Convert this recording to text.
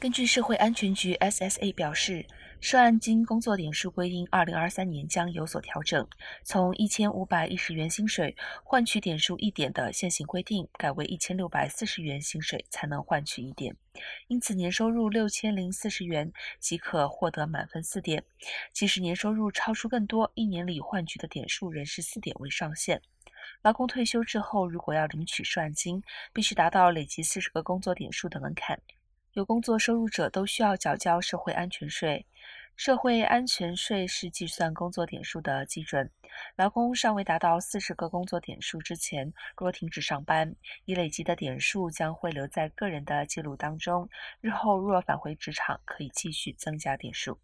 根据社会安全局 （SSA） 表示，涉案金工作点数规定，2023年将有所调整，从1510元薪水换取点数一点的现行规定，改为1640元薪水才能换取一点。因此，年收入6040元即可获得满分四点。即使年收入超出更多，一年里换取的点数仍是四点为上限。劳工退休之后，如果要领取涉案金，必须达到累计四十个工作点数的门槛。有工作收入者都需要缴交社会安全税。社会安全税是计算工作点数的基准。劳工尚未达到四十个工作点数之前，若停止上班，已累积的点数将会留在个人的记录当中。日后若返回职场，可以继续增加点数。